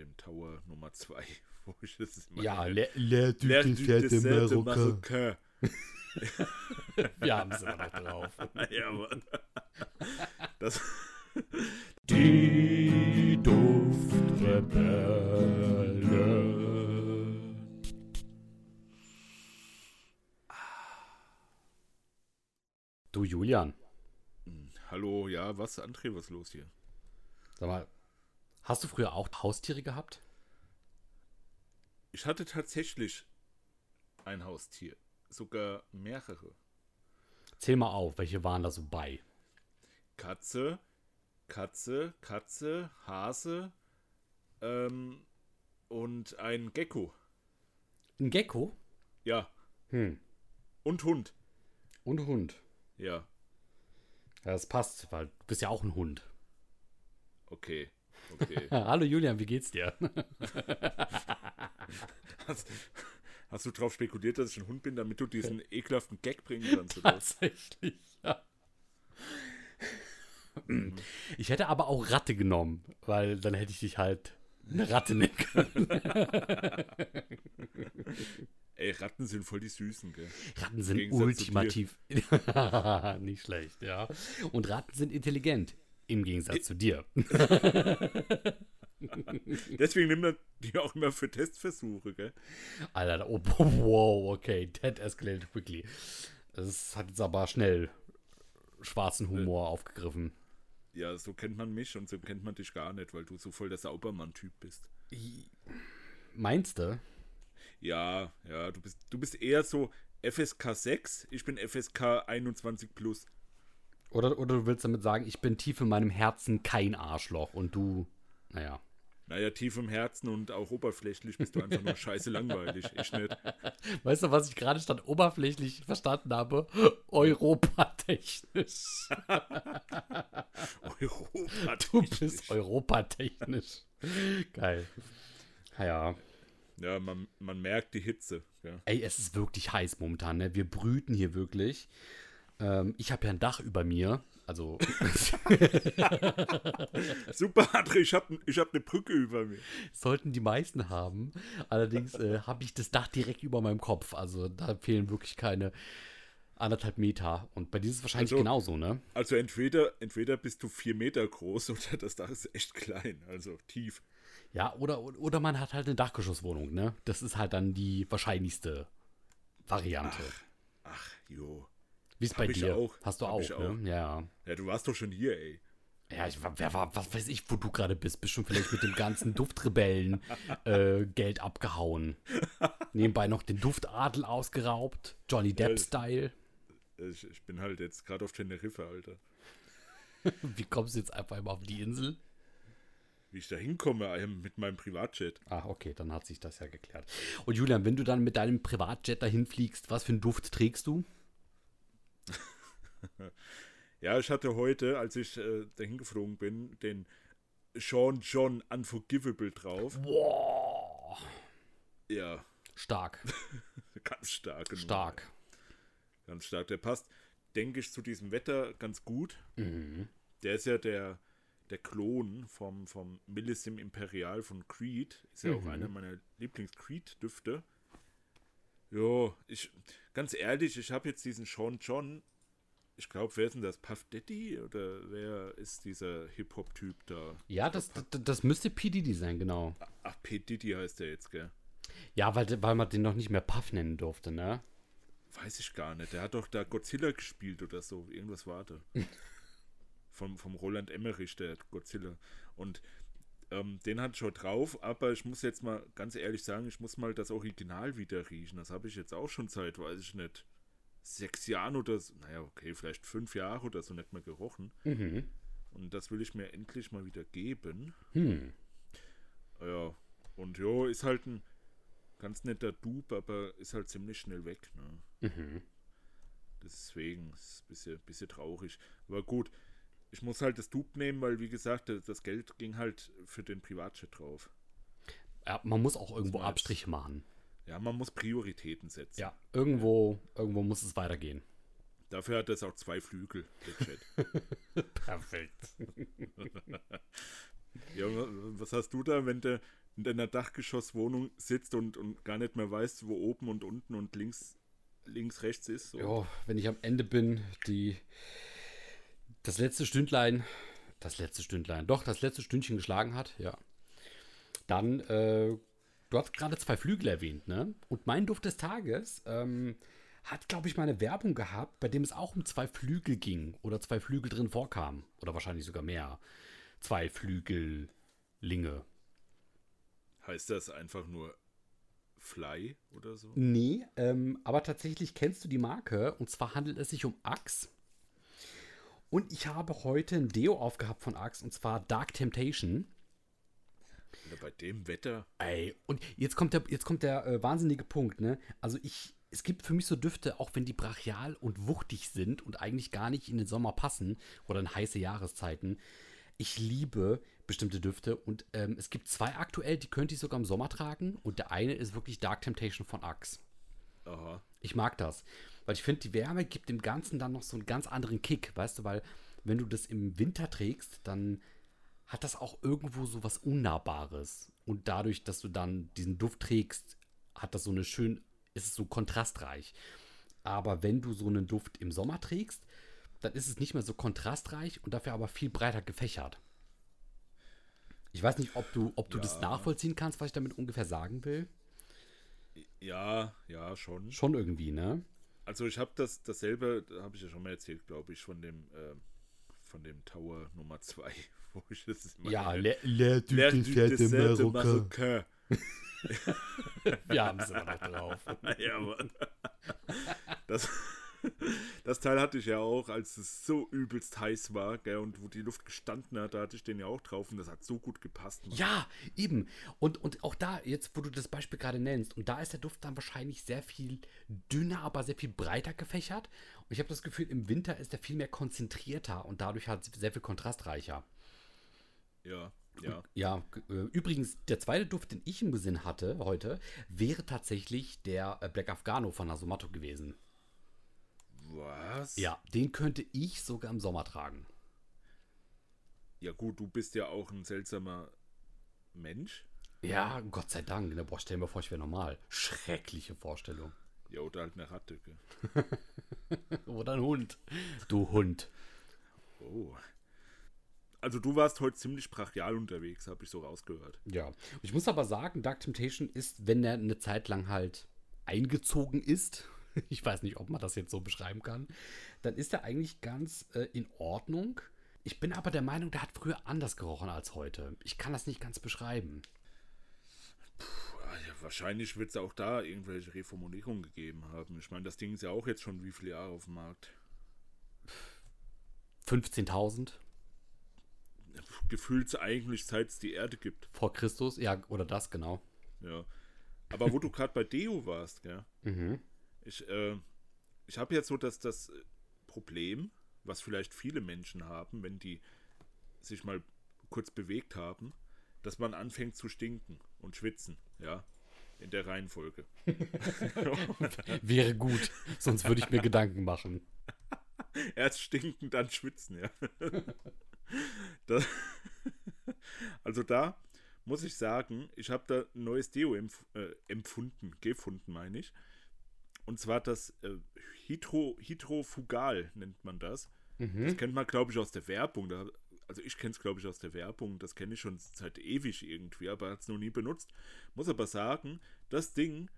dem Tower Nummer 2, wo ich das immer Ja. Le, Le du L'air du de Marocain. Wir haben es immer noch drauf. ja, Mann. Das, Die Duftrebelle. Du Julian, hallo, ja, was, André, was ist los hier? sag mal, hast du früher auch Haustiere gehabt? Ich hatte tatsächlich ein Haustier. Sogar mehrere. Zähl mal auf, welche waren da so bei? Katze, Katze, Katze, Hase ähm, und ein Gecko. Ein Gecko Ja, hm. und Hund. und Hund. Ja, Ja, das passt, weil du bist ja auch ein Hund. okay. Okay. Hallo Julian, wie geht's dir? hast, hast du drauf spekuliert, dass ich ein Hund bin, damit du diesen ekelhaften Gag bringen kannst? Tatsächlich, ja. Ich hätte aber auch Ratte genommen, weil dann hätte ich dich halt eine Ratte nennen können. Ey, Ratten sind voll die Süßen, gell? Ratten sind ultimativ. Nicht schlecht, ja. Und Ratten sind intelligent. Im Gegensatz zu dir. Deswegen nimmt man die auch immer für Testversuche, gell? Alter, oh, wow, okay, that escalated quickly. Das hat jetzt aber schnell schwarzen Humor aufgegriffen. Ja, so kennt man mich und so kennt man dich gar nicht, weil du so voll der Saubermann-Typ bist. Meinst du? Ja, ja, du bist, du bist eher so FSK 6, ich bin FSK 21 plus. Oder, oder du willst damit sagen, ich bin tief in meinem Herzen kein Arschloch und du, naja. Naja, tief im Herzen und auch oberflächlich bist du einfach nur scheiße langweilig. Ich nicht. Weißt du, was ich gerade statt oberflächlich verstanden habe? Europatechnisch. Europa. Du bist europatechnisch. Geil. Ja. Ja, man, man merkt die Hitze. Ja. Ey, es ist wirklich heiß momentan, ne? Wir brüten hier wirklich. Ähm, ich habe ja ein Dach über mir. Also, Super, André, ich habe ich hab eine Brücke über mir. sollten die meisten haben. Allerdings äh, habe ich das Dach direkt über meinem Kopf. Also, da fehlen wirklich keine anderthalb Meter. Und bei dir ist es wahrscheinlich Also- genauso, ne? Also entweder, entweder bist du vier Meter groß oder das Dach ist echt klein, also tief. Ja, oder, oder man hat halt eine Dachgeschosswohnung, ne? Das ist halt dann die wahrscheinlichste Variante. Ach, jo. Wie ist bei ich dir? auch. Hast du Hab auch, ich ne? auch. Ja. Ja, du warst doch schon hier, ey. Ja, ich, wer war, was weiß ich, wo du gerade bist. Bist schon vielleicht mit dem ganzen Duftrebellen äh, Geld abgehauen. Nebenbei noch den Duftadel ausgeraubt. Johnny Depp-Style. Ich, ich bin halt jetzt gerade auf Teneriffa, Alter. Wie kommst du jetzt einfach immer auf die Insel? Wie ich da hinkomme äh, mit meinem Privatjet. Ah, okay, dann hat sich das ja geklärt. Und Julian, wenn du dann mit deinem Privatjet dahin fliegst, was für einen Duft trägst du? Ja, ich hatte heute, als ich äh, dahin geflogen bin, den Sean John Unforgivable drauf. Boah. Ja, Stark, ganz stark. Nummer. stark. Ganz stark. Der passt, denke ich, zu diesem Wetter ganz gut. Mhm. Der ist ja der, der Klon vom, vom Millissim Imperial von Creed. Ist ja auch Mhm. einer meiner Lieblings-Creed-Düfte. Jo, ich, ganz ehrlich, ich habe jetzt diesen Sean John. Ich glaube, wer ist denn das? Puff Daddy? Oder wer ist dieser Hip-Hop-Typ da? Ja, das, das, das müsste P. Diddy sein, genau. Ach, P. Diddy heißt der jetzt, gell? Ja, weil, weil man den noch nicht mehr Puff nennen durfte, ne? Weiß ich gar nicht. Der hat doch da Godzilla gespielt oder so. Irgendwas war da. vom, vom Roland Emmerich, der Godzilla. Und ähm, den hat schon drauf, aber ich muss jetzt mal ganz ehrlich sagen, ich muss mal das Original wieder riechen. Das habe ich jetzt auch schon seit, weiß ich nicht, sechs Jahren oder so, naja, okay, vielleicht fünf Jahre oder so nicht mehr gerochen. Mhm. Und das will ich mir endlich mal wieder geben. Hm. Ja, und jo, ist halt ein ganz netter Dupe, aber ist halt ziemlich schnell weg, ne? Mhm. Deswegen ist es ein bisschen, bisschen traurig. Aber gut, ich muss halt das Dupe nehmen, weil wie gesagt, das- Geld ging halt für den Privatjet drauf. Ja, man muss auch irgendwo Abstriche machen. Ja, man muss Prioritäten setzen. Ja, irgendwo, irgendwo muss es weitergehen. Dafür hat es auch zwei Flügel, der Jet. Perfekt. Ja, was hast du da, wenn du in deiner Dachgeschosswohnung sitzt und, und gar nicht mehr weißt, wo oben und unten und links, links rechts ist? So? Ja, wenn ich am Ende bin, die das letzte Stündlein, das letzte Stündlein, doch, das letzte Stündchen geschlagen hat, ja. Dann, äh, du hast gerade zwei Flügel erwähnt, ne? Und mein Duft des Tages ähm, hat, glaube ich, mal eine Werbung gehabt, bei dem es auch um zwei Flügel ging oder zwei Flügel drin vorkamen. Oder wahrscheinlich sogar mehr. Zwei Flügellinge. Heißt das einfach nur Fly oder so? Nee, ähm, aber tatsächlich kennst du die Marke und zwar handelt es sich um Axe. Und ich habe heute ein Deo aufgehabt von Axe und zwar Dark Temptation. Ja, bei dem Wetter. Ey, und jetzt kommt der, jetzt kommt der äh, wahnsinnige Punkt, ne? Also ich, es gibt für mich so Düfte, auch wenn die brachial und wuchtig sind und eigentlich gar nicht in den Sommer passen oder in heiße Jahreszeiten. Ich liebe bestimmte Düfte und ähm, es gibt zwei aktuell, die könnte ich sogar im Sommer tragen und der eine ist wirklich Dark Temptation von Axe. Aha. Ich mag das, weil ich finde, die Wärme gibt dem Ganzen dann noch so einen ganz anderen Kick, weißt du, weil wenn du das im Winter trägst, dann hat das auch irgendwo so was Unnahbares. Und dadurch, dass du dann diesen Duft trägst, hat das so eine schön, ist es so kontrastreich. Aber wenn du so einen Duft im Sommer trägst, dann ist es nicht mehr so kontrastreich und dafür aber viel breiter gefächert. Ich weiß nicht, ob du, ob du Ja. das nachvollziehen kannst, was ich damit ungefähr sagen will. Ja, ja, schon. Schon irgendwie, ne? Also ich habe das dasselbe, da habe ich ja schon mal erzählt, glaube ich, von dem ähm, von dem Tower Nummer 2, wo ich das Ja, le, le, du, dessert de. Marocain. Wir haben es immer noch drauf. ja, Mann. Das, das Teil hatte ich ja auch, als es so übelst heiß war, gell, und wo die Luft gestanden hat, da hatte ich den ja auch drauf und das hat so gut gepasst. Mann. Ja, eben. Und, und auch da, jetzt wo du das Beispiel gerade nennst, und da ist der Duft dann wahrscheinlich sehr viel dünner, aber sehr viel breiter gefächert. Und ich habe das Gefühl, im Winter ist er viel mehr konzentrierter und dadurch halt sehr viel kontrastreicher. Ja, ja. Ja, äh, übrigens, der zweite Duft, den ich im Gesinn hatte heute, wäre tatsächlich der äh, Black Afghano von Nasomato gewesen. Was? Ja, den könnte ich sogar im Sommer tragen. Ja, gut, du bist ja auch ein seltsamer Mensch. Ja, Gott sei Dank. Ne? Boah, stell mal vor, ich wäre normal. Schreckliche Vorstellung. Ja, oder halt eine Ratte. Oder ein Hund. Du Hund. Oh. Also du warst heute ziemlich brachial unterwegs, habe ich so rausgehört. Ja. Ich muss aber sagen, Dark Temptation ist, wenn er eine Zeit lang halt eingezogen ist, ich weiß nicht, ob man das jetzt so beschreiben kann, dann ist er eigentlich ganz äh, in Ordnung. Ich bin aber der Meinung, der hat früher anders gerochen als heute. Ich kann das nicht ganz beschreiben. Puh, ja, wahrscheinlich wird es auch da irgendwelche Reformulierungen gegeben haben. Ich meine, das Ding ist ja auch jetzt schon wie viele Jahre auf dem Markt. 15.000 Gefühlt eigentlich seit es die Erde gibt. vor Christus, ja, oder das, genau. Ja. Aber wo du gerade bei Deo warst, gell? Mhm. Ich, äh, ich habe jetzt so das, das Problem, was vielleicht viele Menschen haben, wenn die sich mal kurz bewegt haben, dass man anfängt zu stinken und schwitzen, ja, in der Reihenfolge. Wäre gut, sonst würde ich mir Gedanken machen. Erst stinken, dann schwitzen, ja. Das, also da muss ich sagen, ich habe da ein neues Deo empf äh, empfunden, gefunden, meine ich. Und zwar das äh, Hydro, Hydrofugal nennt man das. Das kennt man, glaube ich, aus der Werbung. Da, also ich kenne es, glaube ich, aus der Werbung. Das kenne ich schon seit ewig irgendwie, aber hat es noch nie benutzt. Muss aber sagen, das Ding,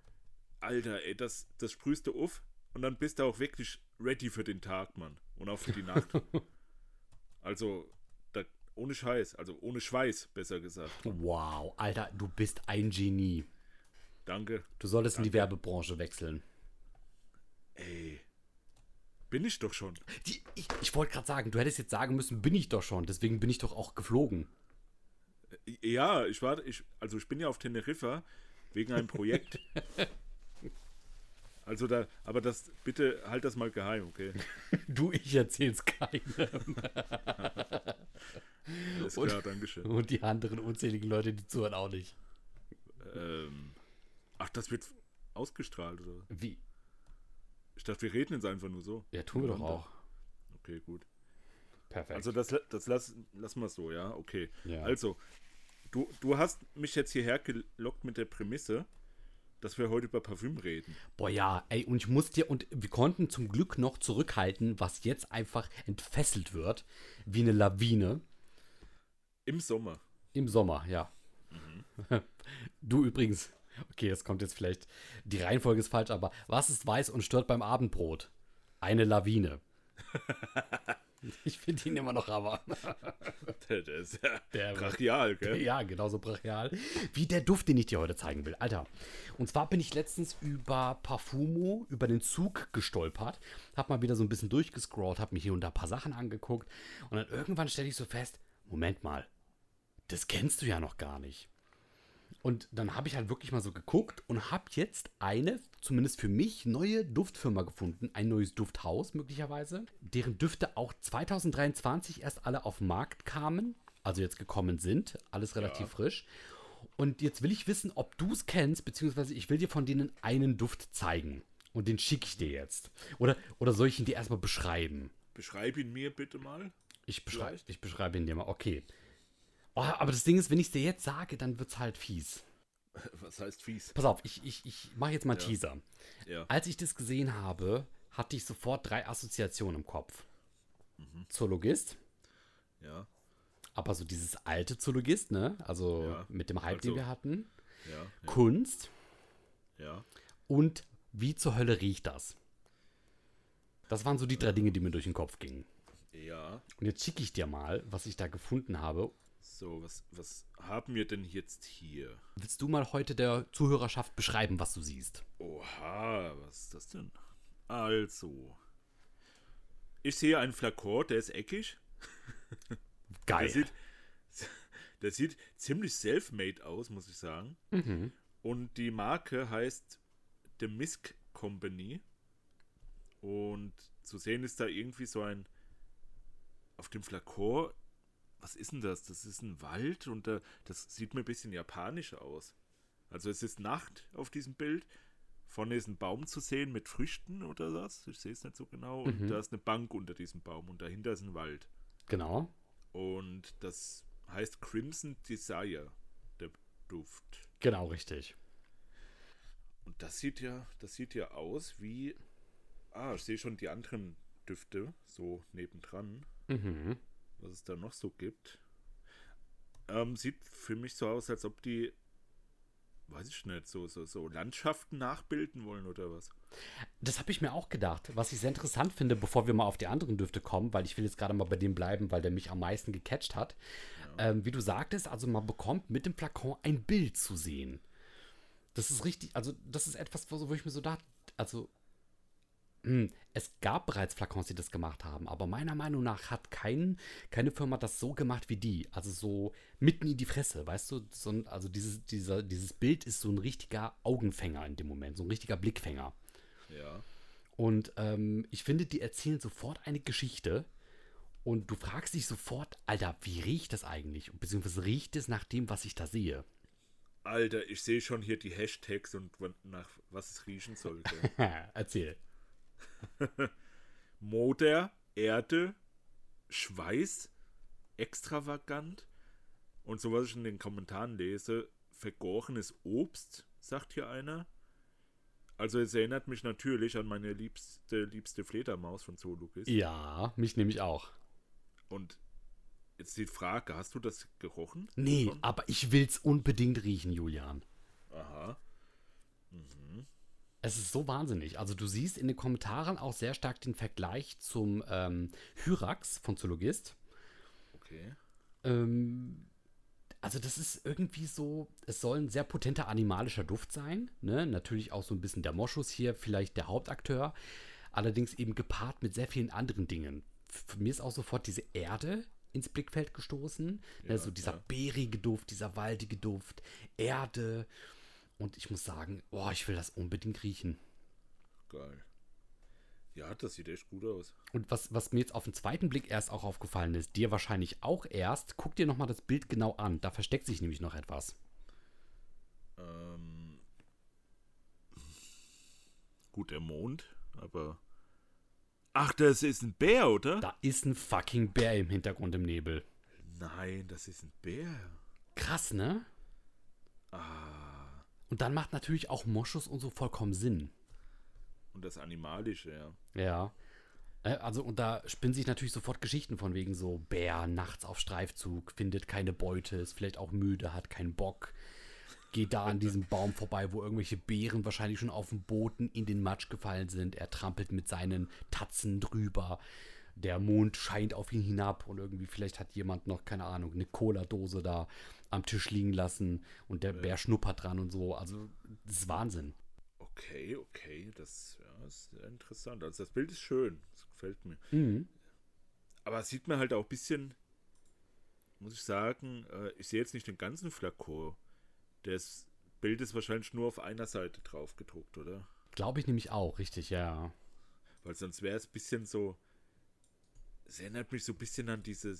Alter, ey, das, das sprühst du auf und dann bist du auch wirklich ready für den Tag, Mann. Und auch für die Nacht. also, da, ohne Scheiß, also ohne Schweiß, besser gesagt. Wow, Alter, du bist ein Genie. Danke. Du solltest in die Danke. Werbebranche wechseln. Ey. Bin ich doch schon. Die, ich ich wollte gerade sagen, du hättest jetzt sagen müssen, bin ich doch schon. Deswegen bin ich doch auch geflogen. Ja, ich war, ich, also ich bin ja auf Teneriffa wegen einem Projekt. Also da, aber das, bitte halt das mal geheim, okay? Du, ich erzähl's keinem. Alles Und- klar, Dankeschön. Und die anderen unzähligen Leute, die zuhören, auch nicht. Ähm, ach, das wird ausgestrahlt, oder? Wie? Ich dachte, wir reden jetzt einfach nur so. Ja, tun wir doch auch. Okay, gut. Perfekt. Also das, das lass, lass mal so, ja, okay. Ja. Also, du, du hast mich jetzt hierher gelockt mit der Prämisse, dass wir heute über Parfüm reden. Boah, ja, ey, und ich muss dir, und wir konnten zum Glück noch zurückhalten, was jetzt einfach entfesselt wird, wie eine Lawine. Im Sommer. Im Sommer, ja. Du übrigens, okay, das kommt jetzt vielleicht, die Reihenfolge ist falsch, aber was ist weiß und stört beim Abendbrot? Eine Lawine. Ich finde ihn immer noch aber. Der, der ist ja Der- brachial, gell? Ja, genauso brachial. Wie der Duft, den ich dir heute zeigen will. Alter. Und zwar bin ich letztens über Parfumo, über den Zug gestolpert. Hab mal wieder so ein bisschen durchgescrollt, hab mir hier und da ein paar Sachen angeguckt. Und dann irgendwann stelle ich so fest: Moment mal, das kennst du ja noch gar nicht. Und dann habe ich halt wirklich mal so geguckt und habe jetzt eine, zumindest für mich, neue Duftfirma gefunden. Ein neues Dufthaus möglicherweise, deren Düfte auch 2023 erst alle auf den Markt kamen, also jetzt gekommen sind. Alles relativ Ja. frisch. Und jetzt will ich wissen, ob du es kennst, beziehungsweise ich will dir von denen einen Duft zeigen. Und den schicke ich dir jetzt. Oder, oder soll ich ihn dir erstmal beschreiben? Beschreib ihn mir bitte mal. Ich, beschrei Vielleicht. ich beschreibe ihn dir mal. Okay. Oh, aber das Ding ist, wenn ich es dir jetzt sage, dann wird es halt fies. Was heißt fies? Pass auf, ich, ich, ich mache jetzt mal einen Ja. Teaser. Ja. Als ich das gesehen habe, hatte ich sofort drei Assoziationen im Kopf. Mhm. Zoologist, Ja, aber so dieses alte Zoologist, ne? Also Ja. mit dem Hype, den Also- wir hatten. ja, Kunst ja. und wie zur Hölle riecht das? Das waren so die drei Dinge, die mir durch den Kopf gingen. Ja. Und jetzt schicke ich dir mal, was ich da gefunden habe. So, was, was haben wir denn jetzt hier? Willst du mal heute der Zuhörerschaft beschreiben, was du siehst? Oha, was ist das denn? Also. Ich sehe einen Flakon, der ist eckig. Geil. Der sieht, der sieht ziemlich self-made aus, muss ich sagen. mhm. Und die Marke heißt The Misk Company. Und zu sehen ist da irgendwie so ein. Auf dem Flakon. Was ist denn das? Das ist ein Wald und da, das sieht mir ein bisschen japanisch aus. Also es ist Nacht auf diesem Bild. Vorne ist ein Baum zu sehen mit Früchten oder was. Ich sehe es nicht so genau. Und Mhm. da ist eine Bank unter diesem Baum und dahinter ist ein Wald. Genau. Und das heißt Crimson Desire, der Duft. Genau, richtig. Und das sieht ja, das sieht ja aus wie. Ah, ich sehe schon die anderen Düfte so nebendran, Mhm. Was es da noch so gibt. Ähm, sieht für mich so aus, als ob die, weiß ich nicht, so, so, so Landschaften nachbilden wollen oder was. Das habe ich mir auch gedacht. Was ich sehr interessant finde, bevor wir mal auf die anderen Düfte kommen, weil ich will jetzt gerade mal bei dem bleiben, weil der mich am meisten gecatcht hat. Ähm, wie du sagtest, also man bekommt mit dem Flakon ein Bild zu sehen. Das ist richtig, also das ist etwas, wo, ich mir so dachte, also es gab bereits Flakons, die das gemacht haben, aber meiner Meinung nach hat kein, keine Firma das so gemacht wie die. Also so mitten in die Fresse, weißt du? So, ein- also dieses, dieser, dieses Bild ist so ein richtiger Augenfänger in dem Moment, so ein richtiger Blickfänger. Ja. Und ähm, ich finde, die erzählen sofort eine Geschichte. Und du fragst dich sofort, Alter, wie riecht das eigentlich? Beziehungsweise riecht es nach dem, was ich da sehe? Alter, ich sehe schon hier die Hashtags und nach was es riechen sollte. Erzähl. Moder, Erde, Schweiß, extravagant und so was ich in den Kommentaren lese, vergorenes Obst, sagt hier einer. Also es erinnert mich natürlich an meine liebste, liebste Fledermaus von Zoologist. Ja, mich nehme ich auch. Und jetzt die Frage, hast du das gerochen? Nee, Schon? aber ich will's unbedingt riechen, Julian. Aha. Es ist so wahnsinnig. Also du siehst in den Kommentaren auch sehr stark den Vergleich zum ähm, Hyrax von Zoologist. Okay. Ähm, also das ist irgendwie so, es soll ein sehr potenter animalischer Duft sein. Ne? Natürlich auch so ein bisschen der Moschus hier, vielleicht der Hauptakteur. Allerdings eben gepaart mit sehr vielen anderen Dingen. Für mir ist auch sofort diese Erde ins Blickfeld gestoßen. Ja, ne? So dieser ja. beerige Duft, dieser waldige Duft, Erde. Und ich muss sagen, oh, ich will das unbedingt riechen. Geil. Ja, das sieht echt gut aus. Und was, was mir jetzt auf den zweiten Blick erst auch aufgefallen ist, dir wahrscheinlich auch erst, guck dir nochmal das Bild genau an. Da versteckt sich nämlich noch etwas. Ähm, gut, der Mond, aber Ach, das ist ein Bär, oder? Da ist ein fucking Bär im Hintergrund im Nebel. Nein, das ist ein Bär. Krass, ne? Ah. Und dann macht natürlich auch Moschus und so vollkommen Sinn. Und das Animalische, ja. Ja. Äh, Also, und da spinnen sich natürlich sofort Geschichten von wegen so Bär nachts auf Streifzug, findet keine Beute, ist vielleicht auch müde, hat keinen Bock, geht da an diesem Baum vorbei, wo irgendwelche Beeren wahrscheinlich schon auf dem Boden in den Matsch gefallen sind. Er trampelt mit seinen Tatzen drüber. Der Mond scheint auf ihn hinab und irgendwie vielleicht hat jemand noch, keine Ahnung, eine Cola-Dose da am Tisch liegen lassen und der Bär schnuppert dran und so. Also, das ist Wahnsinn. Okay, okay, das ja, ist interessant. Also das Bild ist schön, das gefällt mir. Mhm. Aber es sieht mir halt auch ein bisschen, muss ich sagen, äh, ich sehe jetzt nicht den ganzen Flakon. Das Bild ist wahrscheinlich nur auf einer Seite drauf gedruckt, oder? Glaube ich nämlich auch, richtig, ja. Weil sonst wäre es ein bisschen so. Es erinnert mich so ein bisschen an diese,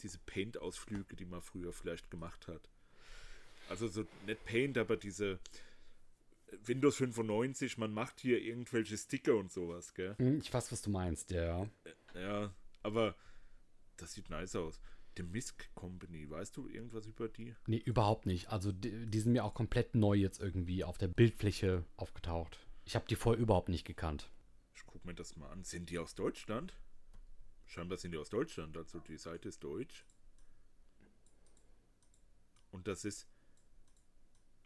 diese Paint-Ausflüge, die man früher vielleicht gemacht hat. Also so nicht Paint, aber diese Windows 95, man macht hier irgendwelche Sticker und sowas, gell? Hm, Ich weiß, was du meinst, ja. Ja, aber das sieht nice aus. The Misk Company, weißt du irgendwas über die? Nee, überhaupt nicht. Also die, die sind mir auch komplett neu jetzt irgendwie auf der Bildfläche aufgetaucht. Ich habe die vorher überhaupt nicht gekannt. Ich guck mir das mal an. Sind die aus Deutschland? Scheinbar sind die aus Deutschland, also die Seite ist deutsch. Und das ist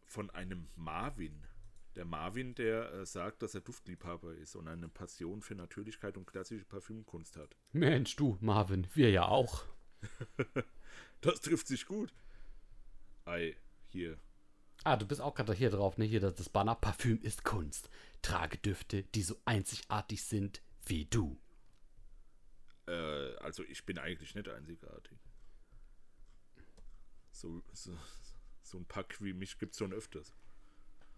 von einem Marvin. Der Marvin, der äh, sagt, dass er Duftliebhaber ist und eine Passion für Natürlichkeit und klassische Parfümkunst hat. Mensch, du, Marvin, wir ja auch. Das trifft sich gut. Ei, hier. Ah, du bist auch gerade hier drauf, ne? Hier das, das Banner. Parfüm ist Kunst. Trage Düfte, die so einzigartig sind wie du. Äh, also ich bin eigentlich nicht einzigartig. So, so, so ein Pack wie mich gibt's schon öfters.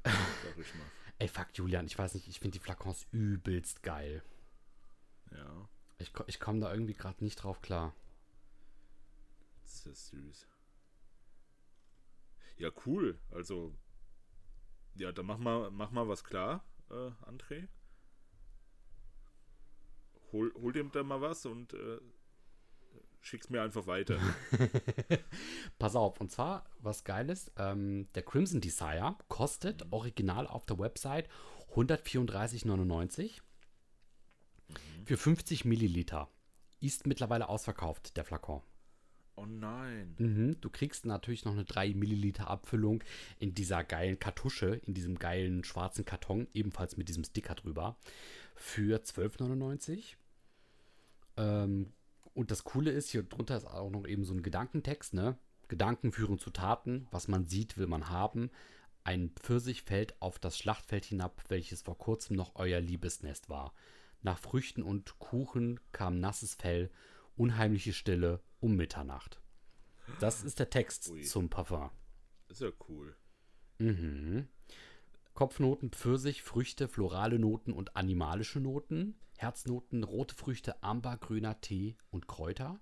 Sag ich mal. Ey, fuck, Julian, ich weiß nicht, ich finde die Flakons übelst geil. Ja, Ich, ich komme da irgendwie gerade nicht drauf klar. das ist süß. Ja, cool. Also, ja, dann mach mal, mach mal was klar, äh, André. Hol, hol dir da mal was und äh, schick's mir einfach weiter. Pass auf, und zwar, was geil ist, ähm, der Crimson Desire kostet original auf der Website 134,99 für 50 Milliliter. Ist mittlerweile ausverkauft, der Flakon. Oh nein. Mhm, du kriegst natürlich noch eine 3 Milliliter Abfüllung in dieser geilen Kartusche, in diesem geilen schwarzen Karton, ebenfalls mit diesem Sticker drüber, für 12,99. Ähm, und das Coole ist, hier drunter ist auch noch eben so ein Gedankentext, ne? Gedanken führen zu Taten, was man sieht, will man haben. Ein Pfirsich fällt auf das Schlachtfeld hinab, welches vor kurzem noch euer Liebesnest war. Nach Früchten und Kuchen kam nasses Fell, unheimliche Stille um Mitternacht. Das ist der Text Ui. zum Parfum. Ist ja cool. Mhm. Kopfnoten, Pfirsich, Früchte, florale Noten und animalische Noten. Herznoten, rote Früchte, Amber, grüner Tee und Kräuter.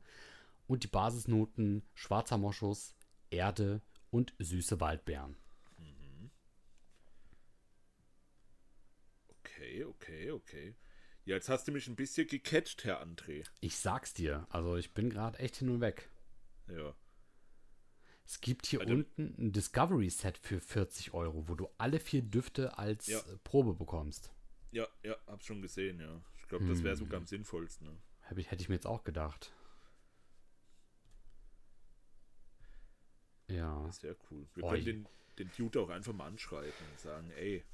Und die Basisnoten, schwarzer Moschus, Erde und süße Waldbeeren. Okay, okay, okay. Ja, jetzt hast du mich ein bisschen gecatcht, Herr André. Ich sag's dir, also ich bin gerade echt hin und weg. Ja. Es gibt hier Warte. unten ein Discovery-Set für 40 Euro, wo du alle vier Düfte als Ja. äh, Probe bekommst. Ja, ja, hab schon gesehen, ja. Ich glaube, das wäre Hm. sogar am sinnvollsten. Ne? Hab ich, hätte ich mir jetzt auch gedacht. Ja. Sehr cool. Wir Oh, können den, den Dude auch einfach mal anschreiben und sagen, ey,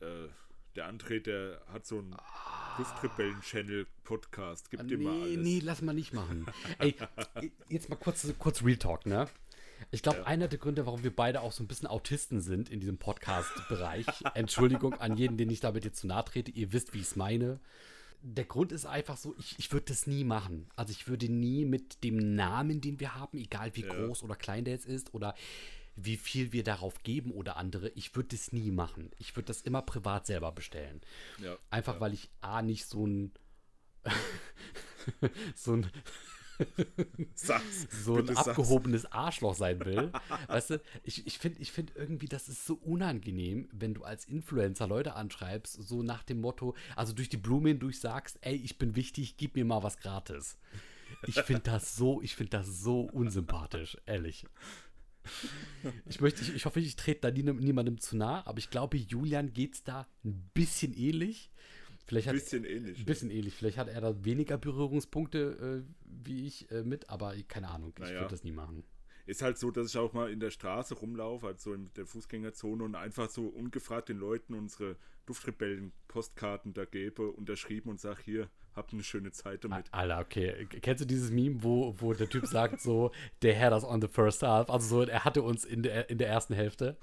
äh, der André, der hat so einen Duftrebellen-Channel-Podcast. Gib dir mal Ah. nee, alles. nee, lass mal nicht machen. Ey, jetzt mal kurz, kurz Real Talk, ne? Ich glaube, einer der Gründe, warum wir beide auch so ein bisschen Autisten sind in diesem Podcast-Bereich, Entschuldigung an jeden, den ich damit jetzt zu nahe trete, ihr wisst, wie ich es meine. Der Grund ist einfach so, ich, ich würde das nie machen. Also ich würde nie mit dem Namen, den wir haben, egal wie Ja. groß oder klein der jetzt ist oder wie viel wir darauf geben oder andere, ich würde das nie machen. Ich würde das immer privat selber bestellen. Ja, Einfach ja. weil ich A nicht so ein so ein Sag's. so ein bitte sag's. abgehobenes Arschloch sein will. weißt du, ich, ich finde ich find irgendwie, das ist so unangenehm, wenn du als Influencer Leute anschreibst, so nach dem Motto, also durch die Blume hindurch sagst, ey, ich bin wichtig, gib mir mal was gratis. Ich finde das so, ich finde das so unsympathisch, ehrlich. Ich möchte, ich, ich hoffe, ich trete da nie, niemandem zu nah, aber ich glaube, Julian geht's da ein bisschen ähnlich. Vielleicht hat, Bisschen ähnlich. ein bisschen ähnlich. Vielleicht hat er da weniger Berührungspunkte äh, wie ich äh, mit, aber keine Ahnung. Ich Naja. würde das nie machen. Ist halt so, dass ich auch mal in der Straße rumlaufe, also in der Fußgängerzone und einfach so ungefragt den Leuten unsere Duftrebellen-Postkarten da gebe, unterschrieben und sage, hier, habt eine schöne Zeit damit. Alter, okay. Kennst du dieses Meme, wo, wo der Typ sagt so, der had us on the first half? Also so, er hatte uns in der, in der ersten Hälfte.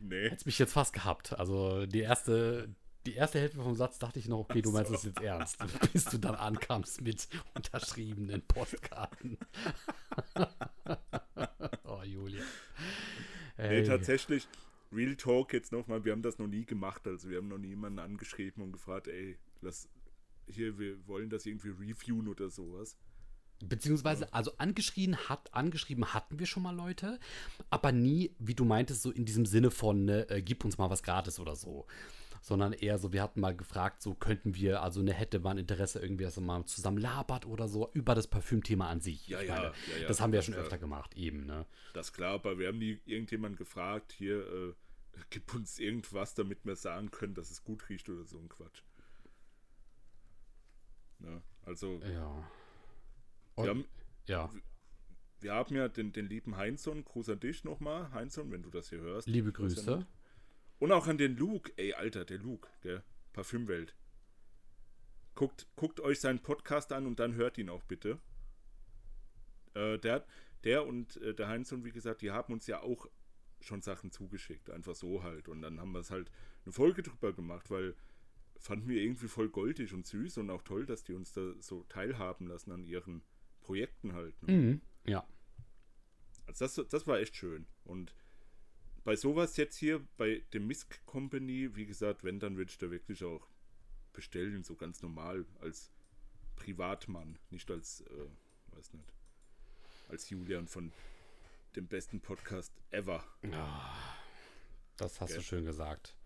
Nee, Hätt's mich jetzt fast gehabt. Also die erste, die erste Hälfte vom Satz dachte ich noch, okay, du meinst es jetzt ernst. Bis du dann ankamst mit unterschriebenen Postkarten. oh, Julia. nee Ey. tatsächlich, Real Talk jetzt nochmal, wir haben das noch nie gemacht, also wir haben noch nie jemanden angeschrieben und gefragt, ey, lass hier, wir wollen das irgendwie reviewen oder sowas. Beziehungsweise, also angeschrien hat, angeschrieben hatten wir schon mal Leute, aber nie, wie du meintest, so in diesem Sinne von, ne, äh, gib uns mal was gratis oder so. Sondern eher so, wir hatten mal gefragt, so könnten wir, also ne, hätte man Interesse irgendwie, dass man mal zusammen labert oder so, über das Parfümthema an sich. Ja, ja, meine, ja, ja, das haben wir ja schon öfter gemacht, eben, ne? Das ist klar, aber wir haben nie irgendjemanden gefragt, hier, äh, gib uns irgendwas, damit wir sagen können, dass es gut riecht oder so ein Quatsch. Ja, also, Ja. wir haben, ja. wir haben ja den, den lieben Heinzson, Gruß an dich nochmal, Heinzson, wenn du das hier hörst. Liebe Grüße. Und auch an den Luke, ey, Alter, der Luke, gell, Parfümwelt. Guckt, guckt euch seinen Podcast an und dann hört ihn auch bitte. Äh, der, der und äh, der Heinzson, wie gesagt, die haben uns ja auch schon Sachen zugeschickt, einfach so halt. Und dann haben wir es halt eine Folge drüber gemacht, weil fanden wir irgendwie voll goldig und süß und auch toll, dass die uns da so teilhaben lassen an ihren Projekten halt. Ne? Mhm. Ja. Also das, das war echt schön. Und bei sowas jetzt hier, bei dem Misk Company, wie gesagt, wenn, dann würde ich da wirklich auch bestellen, so ganz normal, als Privatmann, nicht als, äh, weiß nicht, als Julian von dem besten Podcast ever. Das hast du Gell? schön gesagt.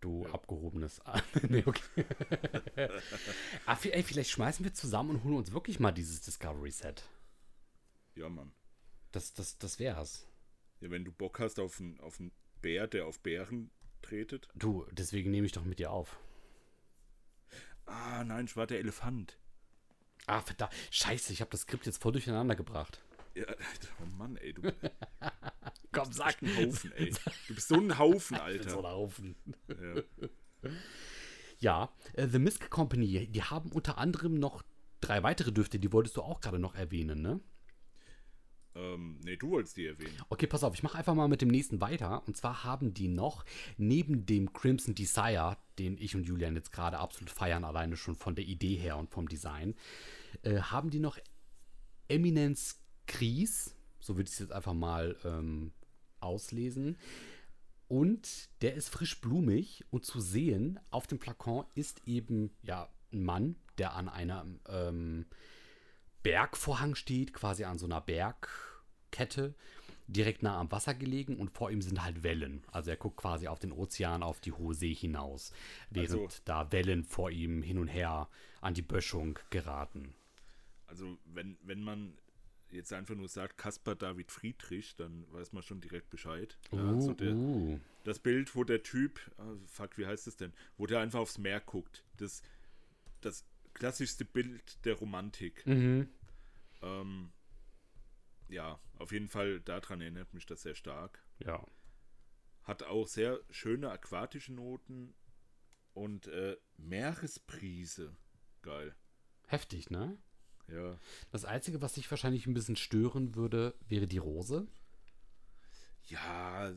Du Ja. abgehobenes. nee, okay. ah, ey, vielleicht schmeißen wir zusammen und holen uns wirklich mal dieses Discovery Set. Ja, Mann. Das, das, das wär's. Ja, wenn du Bock hast auf einen, auf einen Bär, der auf Bären tretet. Du, deswegen nehme ich doch mit dir auf. Ah, nein, ich war der Elefant. Ah, verdammt. Scheiße, ich habe das Skript jetzt voll durcheinander gebracht. Ja, oh Mann, ey, du Komm, sag ein Haufen, ey. Du bist so ein Haufen, So Alter. ein Haufen. Ja. Ja, äh, The Misk Company, die haben unter anderem noch drei weitere Düfte, die wolltest du auch gerade noch erwähnen, ne? Ähm, nee, du wolltest die erwähnen. Okay, pass auf, ich mache einfach mal mit dem nächsten weiter. Und zwar haben die noch neben dem Crimson Desire, den ich und Julian jetzt gerade absolut feiern, alleine schon von der Idee her und vom Design, äh, haben die noch Eminence Gris, so würde ich es jetzt einfach mal ähm, auslesen. Und der ist frisch blumig und zu sehen auf dem Flakon ist eben ja ein Mann, der an einem ähm, Bergvorhang steht, quasi an so einer Bergkette, direkt nah am Wasser gelegen und vor ihm sind halt Wellen. Also er guckt quasi auf den Ozean, auf die hohe See hinaus, während Also- da Wellen vor ihm hin und her an die Böschung geraten. Also, wenn, wenn man jetzt einfach nur sagt, Caspar David Friedrich, dann weiß man schon direkt Bescheid. Ja, Uh, so der, uh. Das Bild, wo der Typ, ah, fuck, wie heißt es denn? Wo der einfach aufs Meer guckt. Das, das klassischste Bild der Romantik. Mhm. Ähm, ja, auf jeden Fall daran erinnert mich das sehr stark. Ja. Hat auch sehr schöne aquatische Noten und äh, Meeresbrise. Geil. Heftig, ne? Ja. Das Einzige, was dich wahrscheinlich ein bisschen stören würde, wäre die Rose. Ja,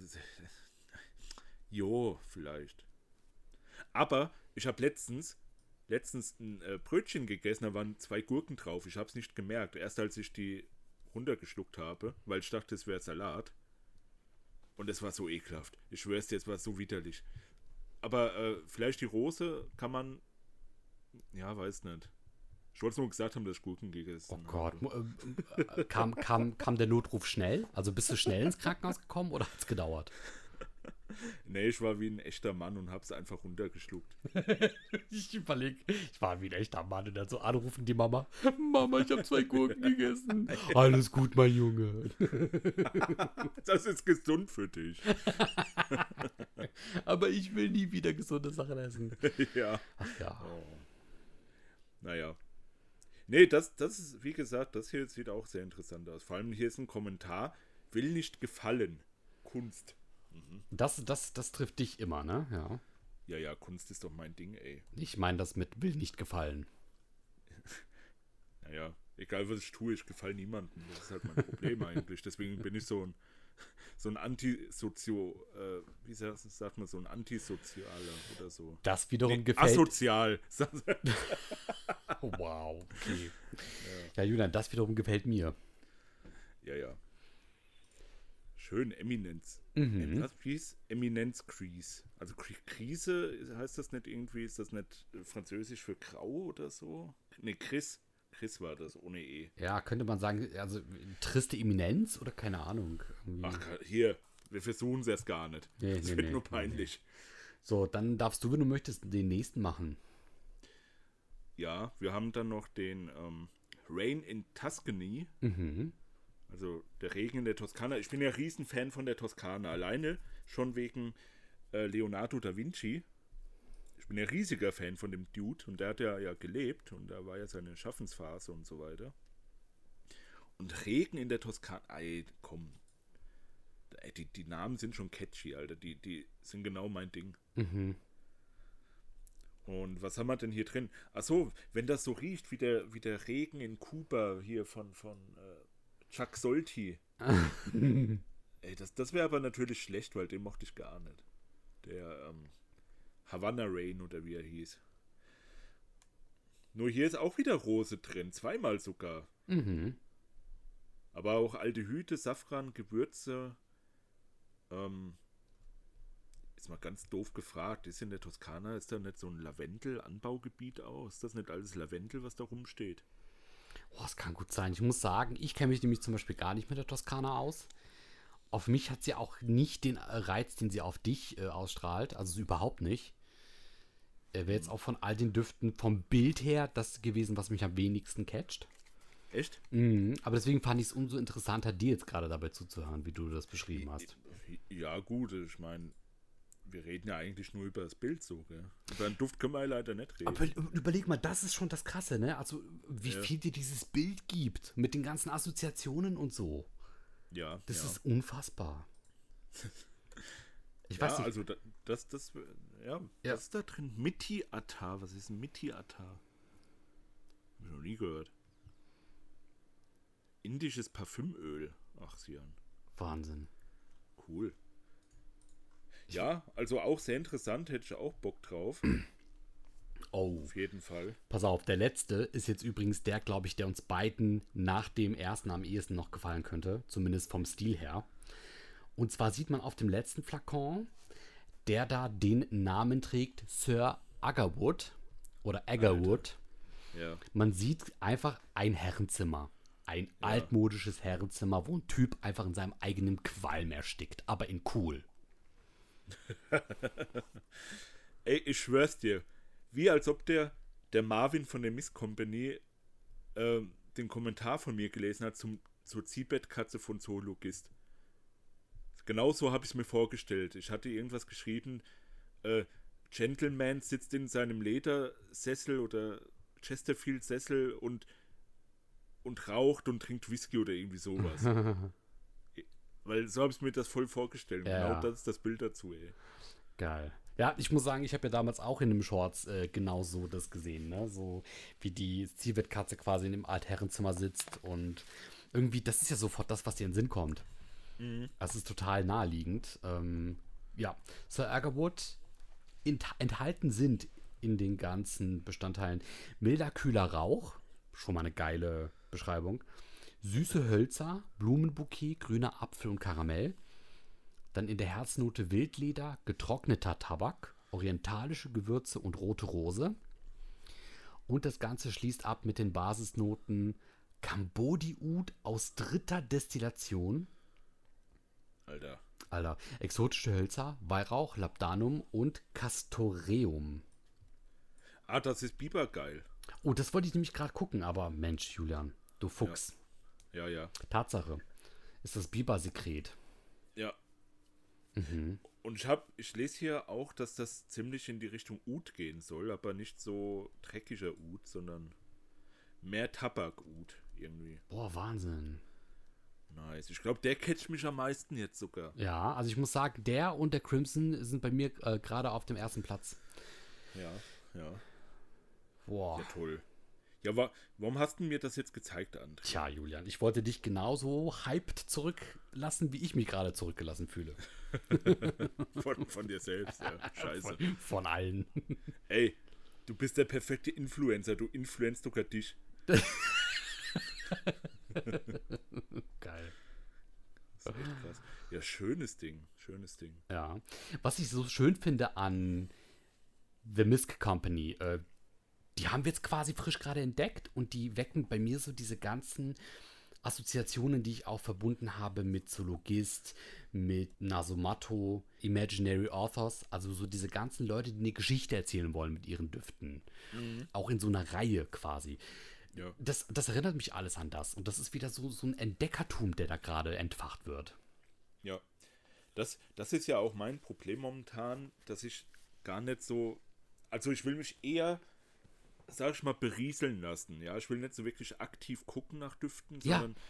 jo, vielleicht. Aber ich habe letztens, letztens ein äh, Brötchen gegessen, da waren zwei Gurken drauf. Ich habe es nicht gemerkt. Erst als ich die runtergeschluckt habe, weil ich dachte, es wäre Salat. Und es war so ekelhaft. Ich schwör's dir, es war so widerlich. Aber äh, vielleicht die Rose kann man, ja, weiß nicht. Ich wollte nur gesagt haben, dass ich Gurken gegessen Oh Gott. Äh, kam, kam, kam der Notruf schnell? Also bist du schnell ins Krankenhaus gekommen oder hat es gedauert? Nee, ich war wie ein echter Mann und hab's einfach runtergeschluckt. ich überlege, ich war wie ein echter Mann und dann so anrufen die Mama. Mama, ich habe zwei Gurken gegessen. Alles gut, mein Junge. das ist gesund für dich. Aber ich will nie wieder gesunde Sachen essen. ja. Ach ja. Oh. Naja. Nee, das, das ist, wie gesagt, das hier sieht auch sehr interessant aus. Vor allem hier ist ein Kommentar, will nicht gefallen. Kunst. Das, das, das trifft dich immer, ne? Ja. Ja, ja, Kunst ist doch mein Ding, ey. Ich meine das mit will nicht gefallen. Naja, egal was ich tue, ich gefalle niemandem. Das ist halt mein Problem eigentlich. Deswegen bin ich so ein, so ein Antisozio, äh, wie sagt, sagt man, so ein Antisozialer oder so. Das wiederum Nee, gefällt. Asozial. Okay. Ja. Julian, das wiederum gefällt mir. ja, ja. Schön, Eminenz. Mhm. Was hieß? Eminenz Crease. Also Kri- Krise, heißt das nicht irgendwie, ist das nicht äh, französisch für grau oder so? Ne, Chris. Chris war das, ohne E. Ja, könnte man sagen, also triste Eminenz oder keine Ahnung. irgendwie. Ach, hier, wir versuchen es erst gar nicht. Nee, das nee, wird nee, nur nee, peinlich. So, dann darfst du, wenn du möchtest, den nächsten machen. Ja, wir haben dann noch den ähm, Rain in Tuscany. Mhm. Also der Regen in der Toskana. Ich bin ja Riesenfan von der Toskana. Alleine schon wegen äh, Leonardo da Vinci. Ich bin ja riesiger Fan von dem Dude und der hat ja, ja gelebt und da war ja seine Schaffensphase und so weiter. Und Regen in der Toskana. Ey, komm. Die, die Namen sind schon catchy, Alter. Die, die sind genau mein Ding. Mhm. Und was haben wir denn hier drin? Achso, wenn das so riecht wie der, wie der Regen in Kuba hier von, von äh, Chuck Solti. Ey, das, das wäre aber natürlich schlecht, weil den mochte ich gar nicht. Der ähm, Havana Rain oder wie er hieß. Nur hier ist auch wieder Rose drin, zweimal sogar. Mhm. Aber auch alte Hüte, Safran, Gewürze. Ähm, ist mal ganz doof gefragt, ist in der Toskana, ist da nicht so ein Lavendel-Anbaugebiet auch? Ist das nicht alles Lavendel, was da rumsteht? Oh, das kann gut sein. Ich muss sagen, ich kenne mich nämlich zum Beispiel gar nicht mit der Toskana aus. Auf mich hat sie auch nicht den äh, Reiz, den sie auf dich äh, ausstrahlt. Also so überhaupt nicht. Er wäre jetzt auch von all den Düften vom Bild her das gewesen, was mich am wenigsten catcht. Echt? Mhm. Aber deswegen fand ich es umso interessanter, dir jetzt gerade dabei zuzuhören, wie du das beschrieben hast. Ja, gut, ich meine, wir reden ja eigentlich nur über das Bild so, gell? Über den Duft können wir ja leider nicht reden. Aber über- überleg mal, das ist schon das Krasse, ne? Also, wie Ja. viel dir dieses Bild gibt, mit den ganzen Assoziationen und so. ja, Das ja. ist unfassbar. Ich ja, weiß nicht. also da, das, das, ja, Ja. was ist da drin? Mitti Atar, was ist ein Mitti Atar? Hab ich noch nie gehört. Indisches Parfümöl. Ach, Sian. Wahnsinn. Cool. Ja, also auch sehr interessant, hätte ich auch Bock drauf. Oh, Auf jeden Fall. pass auf, der letzte ist jetzt übrigens der, glaube ich, der uns beiden nach dem ersten am ehesten noch gefallen könnte, zumindest vom Stil her. Und zwar sieht man auf dem letzten Flakon, der da den Namen trägt, Sir Agarwood oder Agarwood. Ja. Man sieht einfach ein Herrenzimmer. Ein altmodisches Herrenzimmer, wo ein Typ einfach in seinem eigenen Qualm erstickt, aber in cool. Ey, ich schwör's dir. Wie als ob der, der Marvin von der Miss Company ähm, den Kommentar von mir gelesen hat zum, zur Ziehbettkatze von Zoologist. Genau so habe ich es mir vorgestellt. Ich hatte irgendwas geschrieben, äh, Gentleman sitzt in seinem Ledersessel oder Chesterfield-Sessel und, und raucht und trinkt Whisky oder irgendwie sowas. Weil so habe ich mir das voll vorgestellt. Ja. Genau das ist das Bild dazu, ey. Geil. Ja, ich muss sagen, ich habe ja damals auch in dem Shorts äh, genau so das gesehen, ne? So wie die Zielwettkatze quasi in dem Altherrenzimmer sitzt und irgendwie, das ist ja sofort das, was dir in den Sinn kommt. Das ist total naheliegend. Ähm, ja, Sir ent enthalten sind in den ganzen Bestandteilen milder, kühler Rauch, schon mal eine geile Beschreibung, süße Hölzer, Blumenbouquet, grüner Apfel und Karamell, dann in der Herznote Wildleder, getrockneter Tabak, orientalische Gewürze und rote Rose. Und das Ganze schließt ab mit den Basisnoten Cambodiud aus dritter Destillation. Alter. Alter, exotische Hölzer, Weihrauch, Labdanum und Castoreum. Ah, das ist Biber geil. Oh, das wollte ich nämlich gerade gucken, aber Mensch, Julian, du Fuchs. Ja, ja. Tatsache. Ist das Biber-Sekret. Ja. Mhm. Und ich hab, ich lese hier auch, dass das ziemlich in die Richtung Ud gehen soll, aber nicht so dreckiger Ud, sondern mehr Tabak-Ud irgendwie. Boah, Wahnsinn. Nice. Ich glaube, der catcht mich am meisten jetzt sogar. Ja, also ich muss sagen, der und der Crimson sind bei mir äh, gerade auf dem ersten Platz. Ja, ja. Boah. Ja, toll. Ja, wa warum hast du mir das jetzt gezeigt, André? Tja, Julian, ich wollte dich genauso hyped zurücklassen, wie ich mich gerade zurückgelassen fühle. Von, von dir selbst, ja. Scheiße. Von, von allen. Ey, du bist der perfekte Influencer. Du influenzt sogar dich. Geil. Das ist echt krass. Ja, schönes Ding. Schönes Ding. Ja. Was ich so schön finde an The Misk Company, äh, die haben wir jetzt quasi frisch gerade entdeckt und die wecken bei mir so diese ganzen Assoziationen, die ich auch verbunden habe mit Zoologist, mit Nasomatto, Imaginary Authors, also so diese ganzen Leute, die eine Geschichte erzählen wollen mit ihren Düften. Auch in so einer Reihe quasi. Ja. Das, das erinnert mich alles an das. Und das ist wieder so, so ein Entdeckertum, der da gerade entfacht wird. Ja. Das, das ist ja auch mein Problem momentan, dass ich gar nicht so. Also ich will mich eher, sag ich mal, berieseln lassen. Ja, ich will nicht so wirklich aktiv gucken nach Düften, Ja. sondern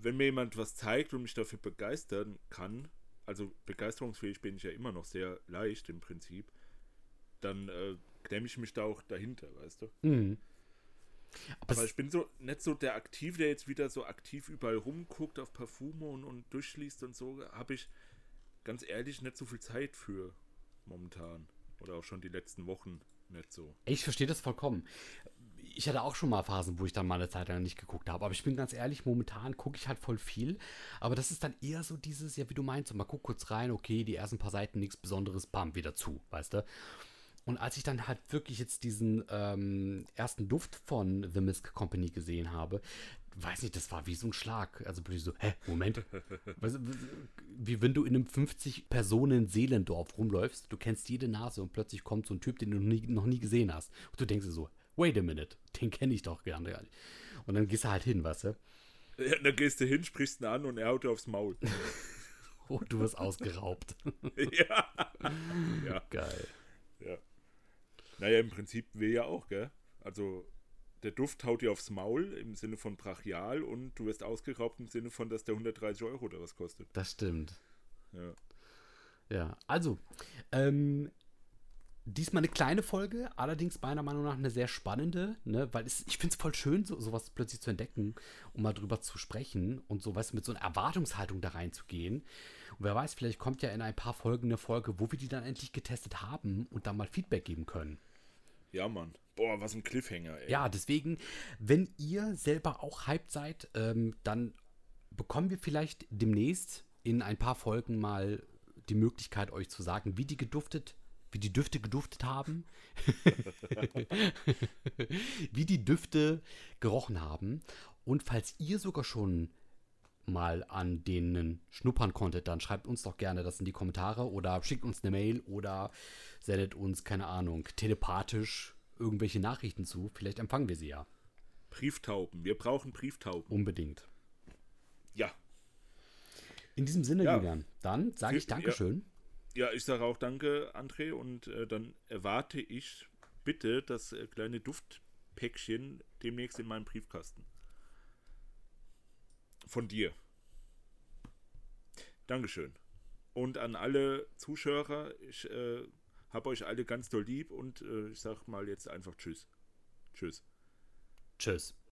wenn mir jemand was zeigt und mich dafür begeistern kann, also begeisterungsfähig bin ich ja immer noch sehr leicht im Prinzip, dann äh, klemme ich mich da auch dahinter, weißt du? Mhm. Aber Aber ich bin so nicht so der Aktiv, der jetzt wieder so aktiv überall rumguckt auf Parfume und, und durchliest und so, habe ich ganz ehrlich nicht so viel Zeit für momentan. Oder auch schon die letzten Wochen nicht so. ich verstehe das vollkommen. Ich hatte auch schon mal Phasen, wo ich dann mal eine Zeit lang nicht geguckt habe. Aber ich bin ganz ehrlich, momentan gucke ich halt voll viel. Aber das ist dann eher so dieses, ja, wie du meinst, mal guck kurz rein, okay, die ersten paar Seiten, nichts Besonderes, bam, wieder zu, weißt du? Und als ich dann halt wirklich jetzt diesen ähm, ersten Duft von The Misk Company gesehen habe, weiß nicht, das war wie so ein Schlag. Also plötzlich so, hä, Moment. Weißt wie wenn du in einem 50-Personen-Seelendorf rumläufst, du kennst jede Nase und plötzlich kommt so ein Typ, den du noch nie, noch nie gesehen hast. Und du denkst dir so, wait a minute, den kenne ich doch gar nicht. Und dann gehst du halt hin, weißt du? Ja, dann gehst du hin, sprichst ihn an und er haut dir aufs Maul. Oh, du wirst ausgeraubt. ja. ja. Geil. Ja. Naja, im Prinzip wir ja auch, gell? Also der Duft haut dir aufs Maul im Sinne von brachial und du wirst ausgeraubt im Sinne von, dass der 130 Euro oder was kostet. Das stimmt. Ja. Ja, also, ähm, diesmal eine kleine Folge, allerdings meiner Meinung nach eine sehr spannende, ne, weil es, ich finde es voll schön, so, sowas plötzlich zu entdecken, um mal drüber zu sprechen und so, weißt mit so einer Erwartungshaltung da reinzugehen. Und wer weiß, vielleicht kommt ja in ein paar Folgen eine Folge, wo wir die dann endlich getestet haben und dann mal Feedback geben können. Ja, Mann. Boah, was ein Cliffhanger, ey. Ja, deswegen, wenn ihr selber auch hyped seid, ähm, dann bekommen wir vielleicht demnächst in ein paar Folgen mal die Möglichkeit, euch zu sagen, wie die geduftet, wie die Düfte geduftet haben, wie die Düfte gerochen haben. Und falls ihr sogar schon mal an denen schnuppern konntet, dann schreibt uns doch gerne das in die Kommentare oder schickt uns eine Mail oder sendet uns, keine Ahnung, telepathisch irgendwelche Nachrichten zu. Vielleicht empfangen wir sie ja. Brieftauben. Wir brauchen Brieftauben. Unbedingt. Ja. In diesem Sinne, Ja. Julian, dann sage ich Ja. Dankeschön. Ja, ich sage auch danke, André, und äh, dann erwarte ich bitte das äh, kleine Duftpäckchen demnächst in meinem Briefkasten. Von dir. Dankeschön. Und an alle Zuschauer, ich äh, habe euch alle ganz doll lieb und äh, ich sag mal jetzt einfach Tschüss. Tschüss. Tschüss.